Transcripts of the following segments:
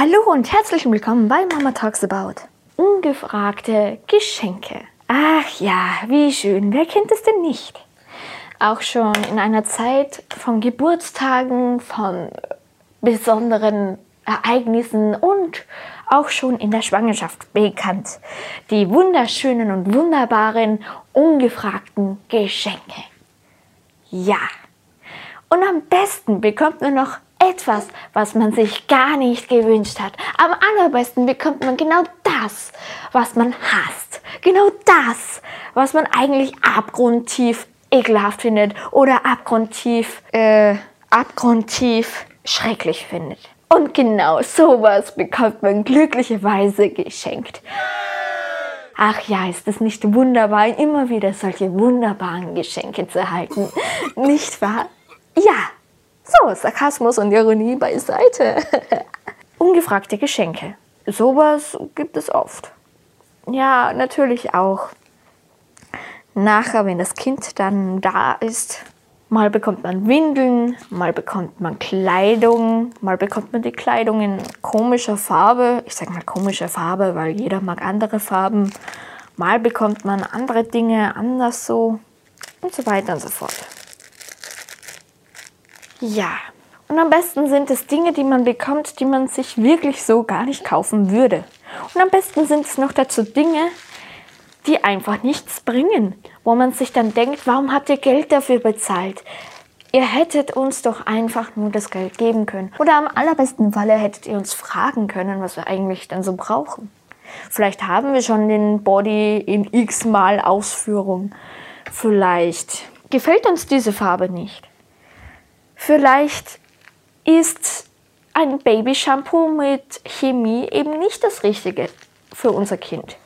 Hallo und herzlich willkommen bei Mama Talks About. Ungefragte Geschenke. Ach ja, wie schön. Wer kennt es denn nicht? Auch schon in einer Zeit von Geburtstagen, von besonderen Ereignissen und auch schon in der Schwangerschaft bekannt. Die wunderschönen und wunderbaren, ungefragten Geschenke. Ja. Und am besten bekommt man noch etwas, was man sich gar nicht gewünscht hat. Am allerbesten bekommt man genau das, was man hasst. Genau das, was man eigentlich abgrundtief ekelhaft findet oder abgrundtief, äh, abgrundtief schrecklich findet. Und genau sowas bekommt man glücklicherweise geschenkt. Ach ja, ist es nicht wunderbar, immer wieder solche wunderbaren Geschenke zu erhalten? Nicht wahr? Ja, so, Sarkasmus und Ironie beiseite. Ungefragte Geschenke. Sowas gibt es oft. Ja, natürlich auch. Nachher, wenn das Kind dann da ist, mal bekommt man Windeln, mal bekommt man Kleidung, mal bekommt man die Kleidung in komischer Farbe. Ich sage mal komische Farbe, weil jeder mag andere Farben. Mal bekommt man andere Dinge anders so und so weiter und so fort. Ja, und am besten sind es Dinge, die man bekommt, die man sich wirklich so gar nicht kaufen würde. Und am besten sind es noch dazu Dinge, die einfach nichts bringen, wo man sich dann denkt, warum habt ihr Geld dafür bezahlt? Ihr hättet uns doch einfach nur das Geld geben können. Oder am allerbesten Falle hättet ihr uns fragen können, was wir eigentlich dann so brauchen. Vielleicht haben wir schon den Body in x-mal Ausführung. Vielleicht gefällt uns diese Farbe nicht. Vielleicht ist ein Babyshampoo mit Chemie eben nicht das Richtige für unser Kind.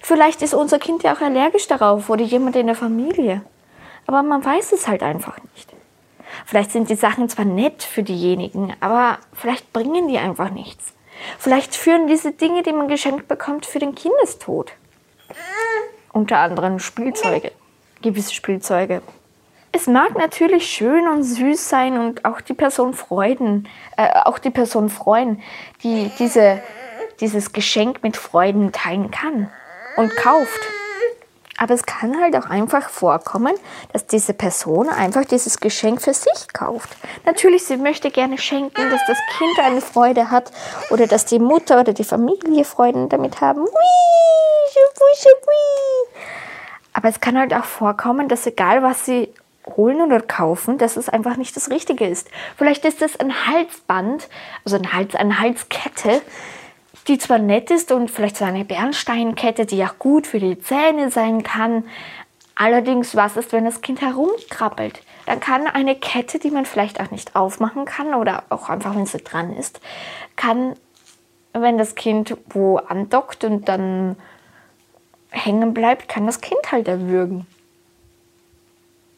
Vielleicht ist unser Kind ja auch allergisch darauf oder jemand in der Familie. Aber man weiß es halt einfach nicht. Vielleicht sind die Sachen zwar nett für diejenigen, aber vielleicht bringen die einfach nichts. Vielleicht führen diese Dinge, die man geschenkt bekommt, für den Kindestod. Unter anderem Spielzeuge. Gewisse Spielzeuge es mag natürlich schön und süß sein und auch die Person freuen, äh, auch die Person freuen, die diese, dieses Geschenk mit Freuden teilen kann und kauft. Aber es kann halt auch einfach vorkommen, dass diese Person einfach dieses Geschenk für sich kauft. Natürlich, sie möchte gerne schenken, dass das Kind eine Freude hat oder dass die Mutter oder die Familie Freuden damit haben. Aber es kann halt auch vorkommen, dass egal was sie holen oder kaufen, dass es einfach nicht das Richtige ist. Vielleicht ist es ein Halsband, also ein Hals, eine Halskette, die zwar nett ist und vielleicht so eine Bernsteinkette, die auch gut für die Zähne sein kann. Allerdings, was ist, wenn das Kind herumkrabbelt? Dann kann eine Kette, die man vielleicht auch nicht aufmachen kann oder auch einfach, wenn sie dran ist, kann, wenn das Kind wo andockt und dann hängen bleibt, kann das Kind halt erwürgen.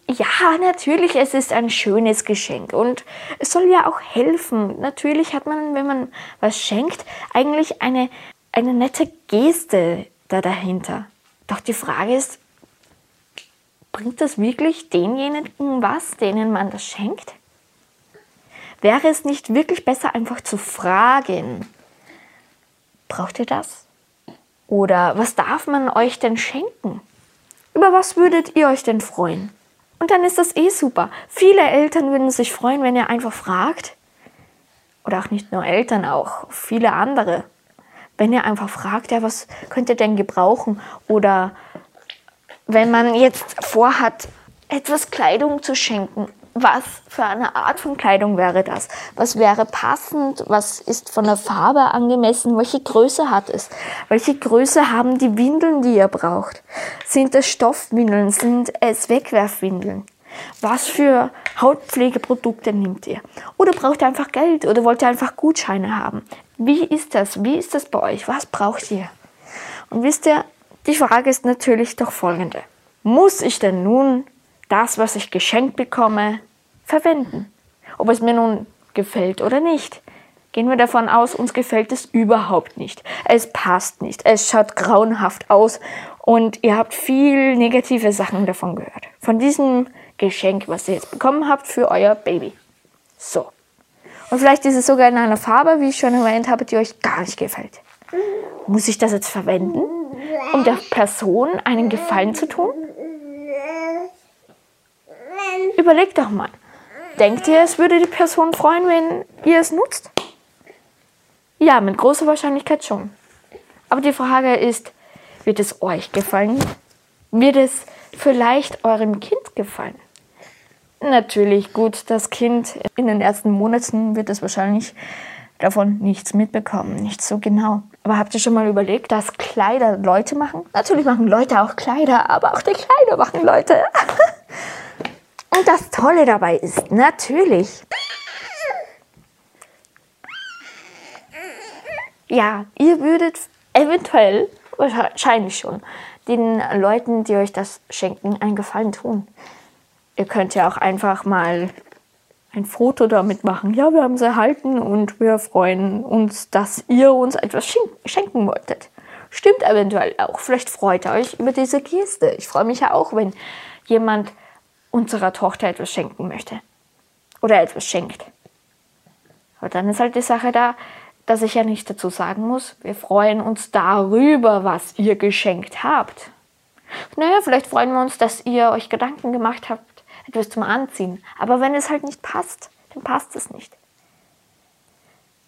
Ja, natürlich, es ist ein schönes Geschenk und es soll ja auch helfen. Natürlich hat man, wenn man was schenkt, eigentlich eine, eine nette Geste da dahinter. Doch die Frage ist, bringt das wirklich denjenigen was, denen man das schenkt? Wäre es nicht wirklich besser, einfach zu fragen, braucht ihr das? Oder was darf man euch denn schenken? Über was würdet ihr euch denn freuen? Und dann ist das eh super. Viele Eltern würden sich freuen, wenn ihr einfach fragt. Oder auch nicht nur Eltern, auch viele andere. Wenn ihr einfach fragt, ja, was könnt ihr denn gebrauchen? Oder wenn man jetzt vorhat, etwas Kleidung zu schenken was für eine Art von Kleidung wäre das? Was wäre passend? Was ist von der Farbe angemessen? Welche Größe hat es? Welche Größe haben die Windeln, die ihr braucht? Sind es Stoffwindeln? Sind es Wegwerfwindeln? Was für Hautpflegeprodukte nehmt ihr? Oder braucht ihr einfach Geld? Oder wollt ihr einfach Gutscheine haben? Wie ist das? Wie ist das bei euch? Was braucht ihr? Und wisst ihr, die Frage ist natürlich doch folgende. Muss ich denn nun das, was ich geschenkt bekomme, verwenden. Ob es mir nun gefällt oder nicht. Gehen wir davon aus, uns gefällt es überhaupt nicht. Es passt nicht. Es schaut grauenhaft aus und ihr habt viel negative Sachen davon gehört. Von diesem Geschenk, was ihr jetzt bekommen habt für euer Baby. So. Und vielleicht ist es sogar in einer Farbe, wie ich schon erwähnt habe, die euch gar nicht gefällt. Muss ich das jetzt verwenden, um der Person einen Gefallen zu tun? Überlegt doch mal. Denkt ihr, es würde die Person freuen, wenn ihr es nutzt? Ja, mit großer Wahrscheinlichkeit schon. Aber die Frage ist, wird es euch gefallen? Wird es vielleicht eurem Kind gefallen? Natürlich gut, das Kind in den ersten Monaten wird es wahrscheinlich davon nichts mitbekommen, nicht so genau. Aber habt ihr schon mal überlegt, dass Kleider Leute machen? Natürlich machen Leute auch Kleider, aber auch die Kleider machen Leute. Und das Tolle dabei ist, natürlich, ja, ihr würdet eventuell, wahrscheinlich schon, den Leuten, die euch das schenken, einen Gefallen tun. Ihr könnt ja auch einfach mal ein Foto damit machen. Ja, wir haben es erhalten und wir freuen uns, dass ihr uns etwas schenken wolltet. Stimmt eventuell auch. Vielleicht freut ihr euch über diese Geste. Ich freue mich ja auch, wenn jemand unserer Tochter etwas schenken möchte. Oder etwas schenkt. Aber dann ist halt die Sache da, dass ich ja nicht dazu sagen muss, wir freuen uns darüber, was ihr geschenkt habt. Naja, vielleicht freuen wir uns, dass ihr euch Gedanken gemacht habt, etwas zum Anziehen. Aber wenn es halt nicht passt, dann passt es nicht.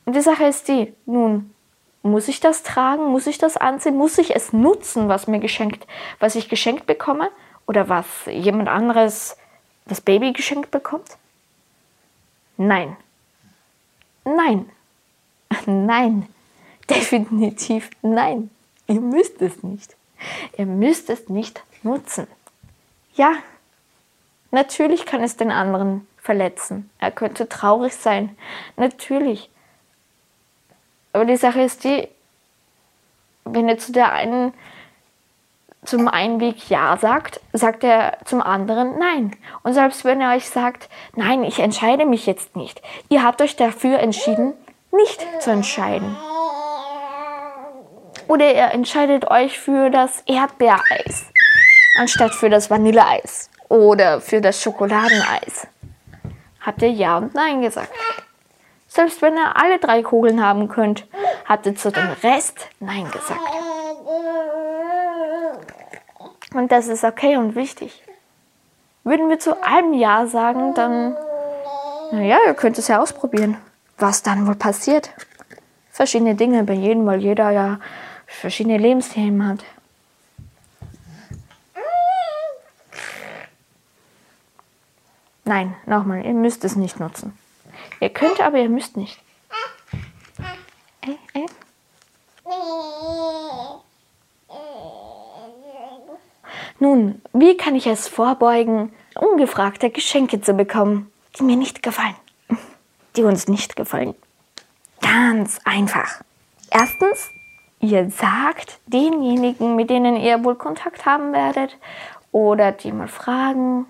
Und die Sache ist die, nun, muss ich das tragen? Muss ich das anziehen? Muss ich es nutzen, was mir geschenkt, was ich geschenkt bekomme? Oder was jemand anderes das Baby geschenkt bekommt? Nein. Nein. Nein. Definitiv nein. Ihr müsst es nicht. Ihr müsst es nicht nutzen. Ja, Natürlich kann es den anderen verletzen. Er könnte traurig sein. Natürlich. Aber die Sache ist die, wenn er zu der einen zum einen Weg Ja sagt, sagt er zum anderen Nein. Und selbst wenn er euch sagt, nein, ich entscheide mich jetzt nicht, ihr habt euch dafür entschieden, nicht zu entscheiden. Oder ihr entscheidet euch für das Erdbeereis anstatt für das Vanilleeis oder für das Schokoladeneis? Habt ihr Ja und Nein gesagt? Selbst wenn ihr alle drei Kugeln haben könnt, habt ihr zu dem Rest Nein gesagt. Und das ist okay und wichtig. Würden wir zu allem Ja sagen, dann, naja, ihr könnt es ja ausprobieren. Was dann wohl passiert? Verschiedene Dinge bei jedem, weil jeder ja verschiedene Lebensthemen hat. Nein, nochmal, ihr müsst es nicht nutzen. Ihr könnt, aber ihr müsst nicht. Äh, äh. Nun, wie kann ich es vorbeugen, ungefragte Geschenke zu bekommen, die mir nicht gefallen? Die uns nicht gefallen. Ganz einfach. Erstens, ihr sagt denjenigen, mit denen ihr wohl Kontakt haben werdet, oder die mal fragen,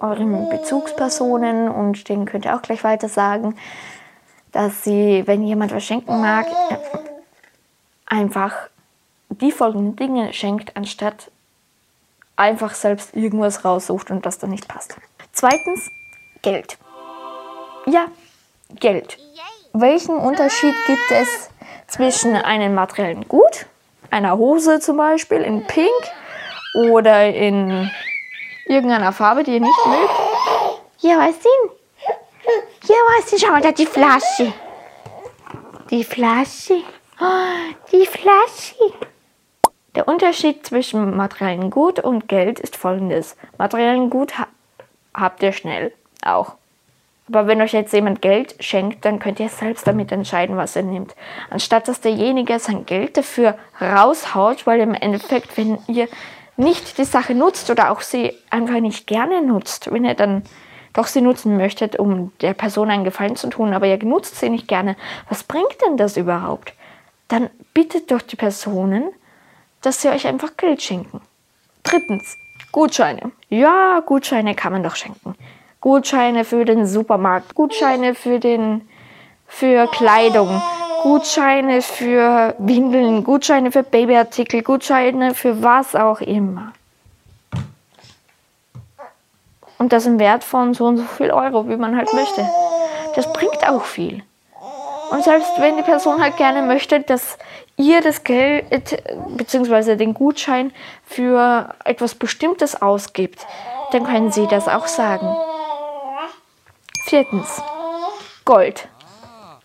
euren Bezugspersonen und denen könnt ihr auch gleich weiter sagen, dass sie, wenn jemand was schenken mag, einfach die folgenden Dinge schenkt, anstatt einfach selbst irgendwas raussucht und das dann nicht passt. Zweitens, Geld. Ja, Geld. Welchen Unterschied gibt es zwischen einem materiellen Gut, einer Hose zum Beispiel in Pink oder in irgendeiner Farbe, die ihr nicht mögt? Ja, was denn? Ja, was denn? Schau mal, da die Flasche. Die Flasche. Oh, die Flasche. Der Unterschied zwischen materiellen Gut und Geld ist folgendes. Materiellen Gut ha habt ihr schnell auch. Aber wenn euch jetzt jemand Geld schenkt, dann könnt ihr selbst damit entscheiden, was ihr nehmt. Anstatt dass derjenige sein Geld dafür raushaut, weil im Endeffekt, wenn ihr nicht die Sache nutzt oder auch sie einfach nicht gerne nutzt, wenn ihr dann doch sie nutzen möchtet, um der Person einen Gefallen zu tun, aber ihr nutzt sie nicht gerne, was bringt denn das überhaupt? Dann bittet doch die Personen, dass sie euch einfach Geld schenken. Drittens, Gutscheine. Ja, Gutscheine kann man doch schenken. Gutscheine für den Supermarkt, Gutscheine für den für Kleidung, Gutscheine für Windeln, Gutscheine für Babyartikel, Gutscheine für was auch immer. Und das im Wert von so und so viel Euro, wie man halt möchte. das bringt auch viel. Und selbst wenn die Person halt gerne möchte, dass ihr das Geld bzw. den Gutschein für etwas Bestimmtes ausgibt, dann können sie das auch sagen. Viertens. Gold.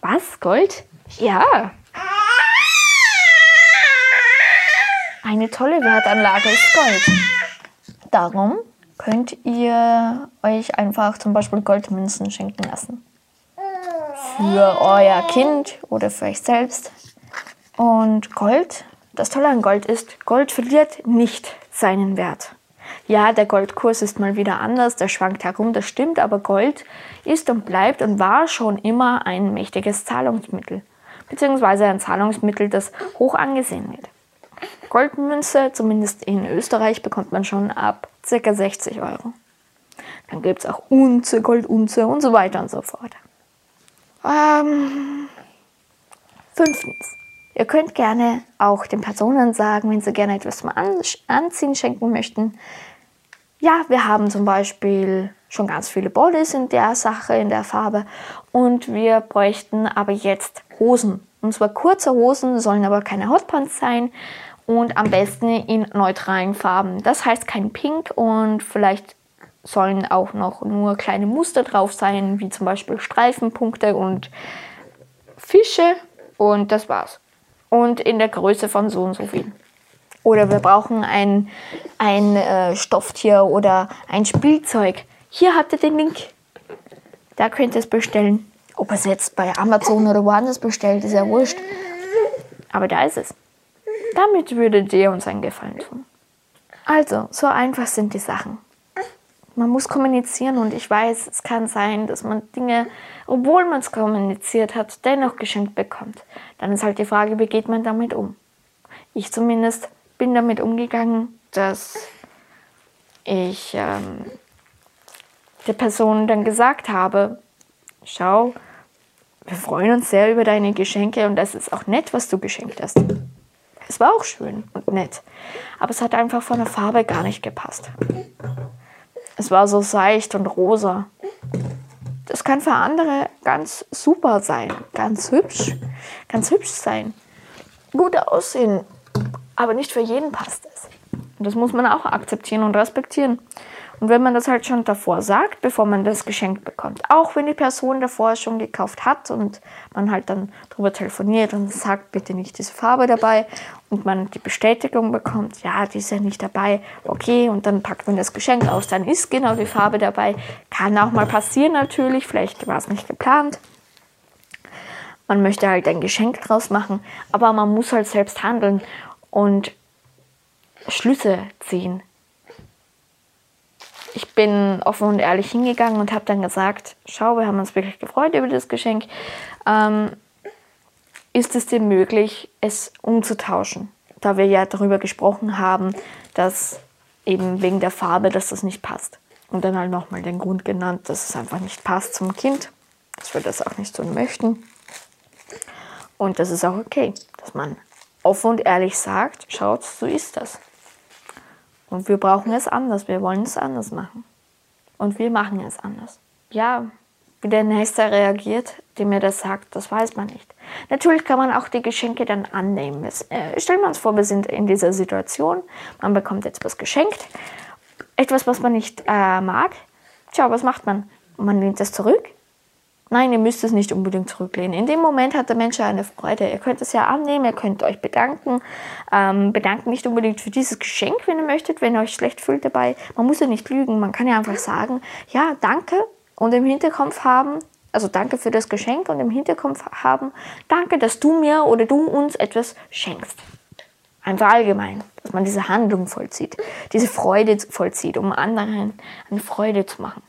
Was? Gold? Ja. Eine tolle Wertanlage ist Gold. Darum könnt ihr euch einfach zum Beispiel Goldmünzen schenken lassen. Für euer Kind oder für euch selbst. Und Gold, das Tolle an Gold ist, Gold verliert nicht seinen Wert. Ja, der Goldkurs ist mal wieder anders, der schwankt herum, das stimmt, aber Gold ist und bleibt und war schon immer ein mächtiges Zahlungsmittel, beziehungsweise ein Zahlungsmittel, das hoch angesehen wird. Goldmünze, zumindest in Österreich, bekommt man schon ab ca. 60 Euro. Dann gibt es auch Unze, Goldunze und so weiter und so fort. Ähm, fünftens. Ihr könnt gerne auch den Personen sagen, wenn sie gerne etwas zum Anziehen schenken möchten. Ja, wir haben zum Beispiel schon ganz viele Bodies in der Sache, in der Farbe. Und wir bräuchten aber jetzt Hosen. Und zwar kurze Hosen, sollen aber keine Hotpants sein und am besten in neutralen Farben. Das heißt kein Pink und vielleicht sollen auch noch nur kleine Muster drauf sein, wie zum Beispiel Streifenpunkte und Fische und das war's und in der Größe von so und so viel. Oder wir brauchen ein, ein äh, Stofftier oder ein Spielzeug. Hier habt ihr den Link. Da könnt ihr es bestellen. Ob es jetzt bei Amazon oder woanders bestellt, ist ja wurscht. Aber da ist es. Damit würdet ihr uns einen Gefallen tun. Also, so einfach sind die Sachen. Man muss kommunizieren und ich weiß, es kann sein, dass man Dinge, obwohl man es kommuniziert hat, dennoch geschenkt bekommt. Dann ist halt die Frage, wie geht man damit um? Ich zumindest bin damit umgegangen, dass ich ähm, der Person dann gesagt habe, schau, wir freuen uns sehr über deine Geschenke und das ist auch nett, was du geschenkt hast. Es war auch schön und nett, aber es hat einfach von der Farbe gar nicht gepasst. Es war so seicht und rosa. Das kann für andere ganz super sein, ganz hübsch, ganz hübsch sein, gut aussehen, aber nicht für jeden passt es. Und das muss man auch akzeptieren und respektieren. Und wenn man das halt schon davor sagt, bevor man das Geschenk bekommt, auch wenn die Person davor schon gekauft hat und man halt dann darüber telefoniert und sagt, bitte nicht diese Farbe dabei und man die Bestätigung bekommt, ja, die ist ja nicht dabei, okay, und dann packt man das Geschenk aus, dann ist genau die Farbe dabei. Kann auch mal passieren natürlich, vielleicht war es nicht geplant. Man möchte halt ein Geschenk draus machen, aber man muss halt selbst handeln und Schlüsse ziehen ich bin offen und ehrlich hingegangen und habe dann gesagt, schau, wir haben uns wirklich gefreut über das Geschenk. Ähm, ist es dir möglich, es umzutauschen? Da wir ja darüber gesprochen haben, dass eben wegen der Farbe, dass das nicht passt. Und dann halt nochmal den Grund genannt, dass es einfach nicht passt zum Kind, dass wir das auch nicht so möchten. Und das ist auch okay, dass man offen und ehrlich sagt, schaut, so ist das. Und wir brauchen es anders, wir wollen es anders machen. Und wir machen es anders. Ja, wie der Nächste reagiert, der mir das sagt, das weiß man nicht. Natürlich kann man auch die Geschenke dann annehmen. äh, stellen wir uns vor, wir sind in dieser Situation, man bekommt jetzt was geschenkt, etwas, was man nicht äh, mag. Tja, was macht man? Man lehnt es zurück Nein, ihr müsst es nicht unbedingt zurücklehnen. In dem Moment hat der Mensch eine Freude. Ihr könnt es ja annehmen, ihr könnt euch bedanken. Ähm, bedanken nicht unbedingt für dieses Geschenk, wenn ihr möchtet, wenn ihr euch schlecht fühlt dabei. Man muss ja nicht lügen. Man kann ja einfach sagen, ja, danke und im Hinterkopf haben, also danke für das Geschenk und im Hinterkopf haben, danke, dass du mir oder du uns etwas schenkst. Einfach allgemein, dass man diese Handlung vollzieht, diese Freude vollzieht, um anderen eine Freude zu machen.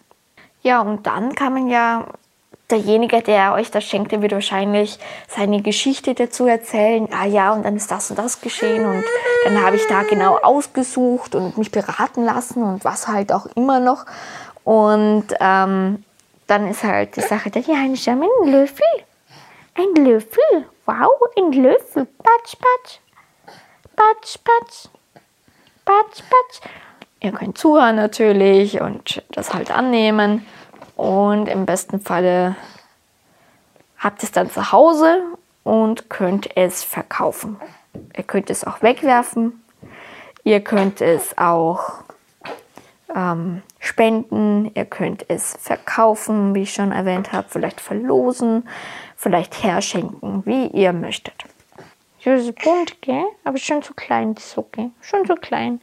Ja, und dann kann man ja derjenige, der euch das schenkte, wird wahrscheinlich seine Geschichte dazu erzählen. Ah ja, und dann ist das und das geschehen und dann habe ich da genau ausgesucht und mich beraten lassen und was halt auch immer noch. Und ähm, dann ist halt die Sache, ja, ein ein Löffel. Ein Löffel. Wow, ein Löffel. Patsch, patsch. Patsch, patsch. Patsch, patsch. Ihr könnt zuhören natürlich und das halt annehmen. Und im besten Falle habt es dann zu Hause und könnt es verkaufen. Ihr könnt es auch wegwerfen. Ihr könnt es auch ähm, spenden. Ihr könnt es verkaufen, wie ich schon erwähnt habe. Vielleicht verlosen, vielleicht herschenken, wie ihr möchtet. Ja, das ist bunt, gell? Aber schon zu klein, die Socke. Schon so klein.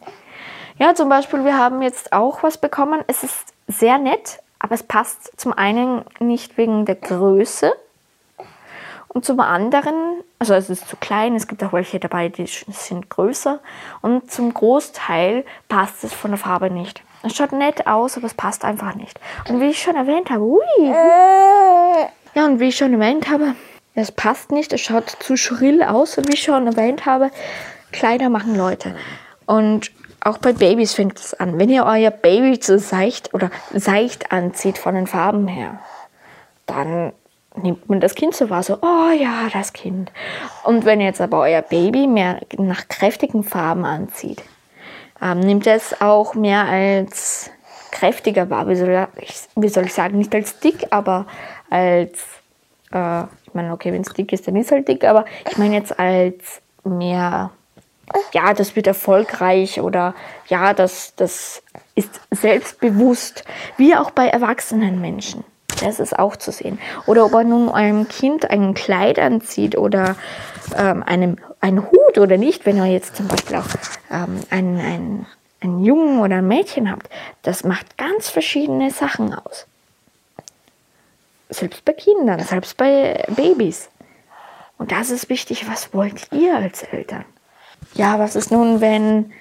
Ja, zum Beispiel, wir haben jetzt auch was bekommen. Es ist sehr nett, aber es passt zum einen nicht wegen der Größe und zum anderen, also es ist zu klein, es gibt auch welche dabei, die sind größer. Und zum Großteil passt es von der Farbe nicht. Es schaut nett aus, aber es passt einfach nicht. Und wie ich schon erwähnt habe, ui. Ja, und wie ich schon erwähnt habe, es passt nicht, es schaut zu schrill aus. Und wie ich schon erwähnt habe, Kleider machen Leute. Und auch bei Babys fängt es an. Wenn ihr euer Baby zu seicht oder seicht anzieht von den Farben her, dann nimmt man das Kind so wahr, so, oh ja, das Kind. Und wenn jetzt aber euer Baby mehr nach kräftigen Farben anzieht, ähm, nimmt es auch mehr als kräftiger wahr. Wie soll, ich, wie soll ich sagen, nicht als dick, aber als, äh, ich meine, okay, wenn es dick ist, dann ist es halt dick, aber ich meine jetzt als mehr, ja, das wird erfolgreich oder ja, das, das ist selbstbewusst, wie auch bei erwachsenen Menschen. Das ist auch zu sehen. Oder ob er nun einem Kind ein Kleid anzieht oder ähm, einem, einen Hut oder nicht, wenn ihr jetzt zum Beispiel auch ähm, einen, einen, einen Jungen oder ein Mädchen habt. Das macht ganz verschiedene Sachen aus. Selbst bei Kindern, selbst bei Babys. Und das ist wichtig, was wollt ihr als Eltern? Ja, was ist nun, wenn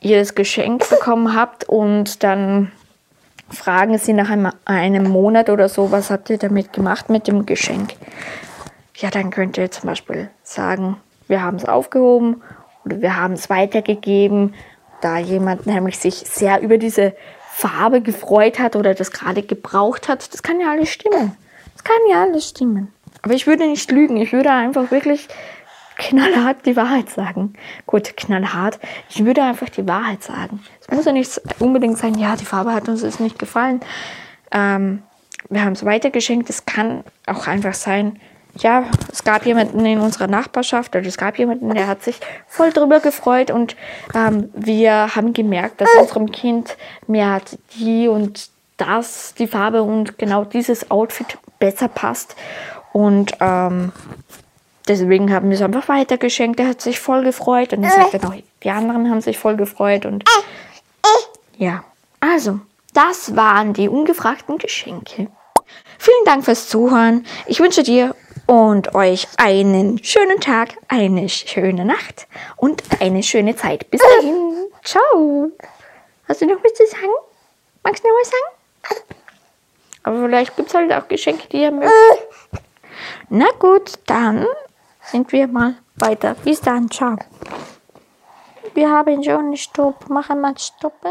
ihr das Geschenk bekommen habt und dann fragen Sie nach einem, einem Monat oder so, was habt ihr damit gemacht mit dem Geschenk? Ja, dann könnt ihr zum Beispiel sagen, wir haben es aufgehoben oder wir haben es weitergegeben, da jemand nämlich sich sehr über diese Farbe gefreut hat oder das gerade gebraucht hat. Das kann ja alles stimmen. Das kann ja alles stimmen. Aber ich würde nicht lügen. Ich würde einfach wirklich knallhart die Wahrheit sagen. Gut, knallhart. Ich würde einfach die Wahrheit sagen. Es muss ja nicht unbedingt sein, ja, die Farbe hat uns nicht gefallen. Ähm, wir haben es weitergeschenkt. Es kann auch einfach sein, ja, es gab jemanden in unserer Nachbarschaft oder es gab jemanden, der hat sich voll drüber gefreut und ähm, wir haben gemerkt, dass unserem Kind mehr die und das, die Farbe und genau dieses Outfit besser passt. Und ähm, deswegen haben wir es einfach weitergeschenkt. Er hat sich voll gefreut und er sagte noch, die anderen haben sich voll gefreut und ja. Also, das waren die ungefragten Geschenke. Vielen Dank fürs Zuhören. Ich wünsche dir und euch einen schönen Tag, eine schöne Nacht und eine schöne Zeit. Bis dahin. Ciao. Hast du noch was zu sagen? Magst du noch was sagen? Aber vielleicht gibt es halt auch Geschenke, die ihr mögt. Na gut, dann sind wir mal weiter. Bis dann, ciao. Wir haben schon Stopp. Machen wir Stoppe.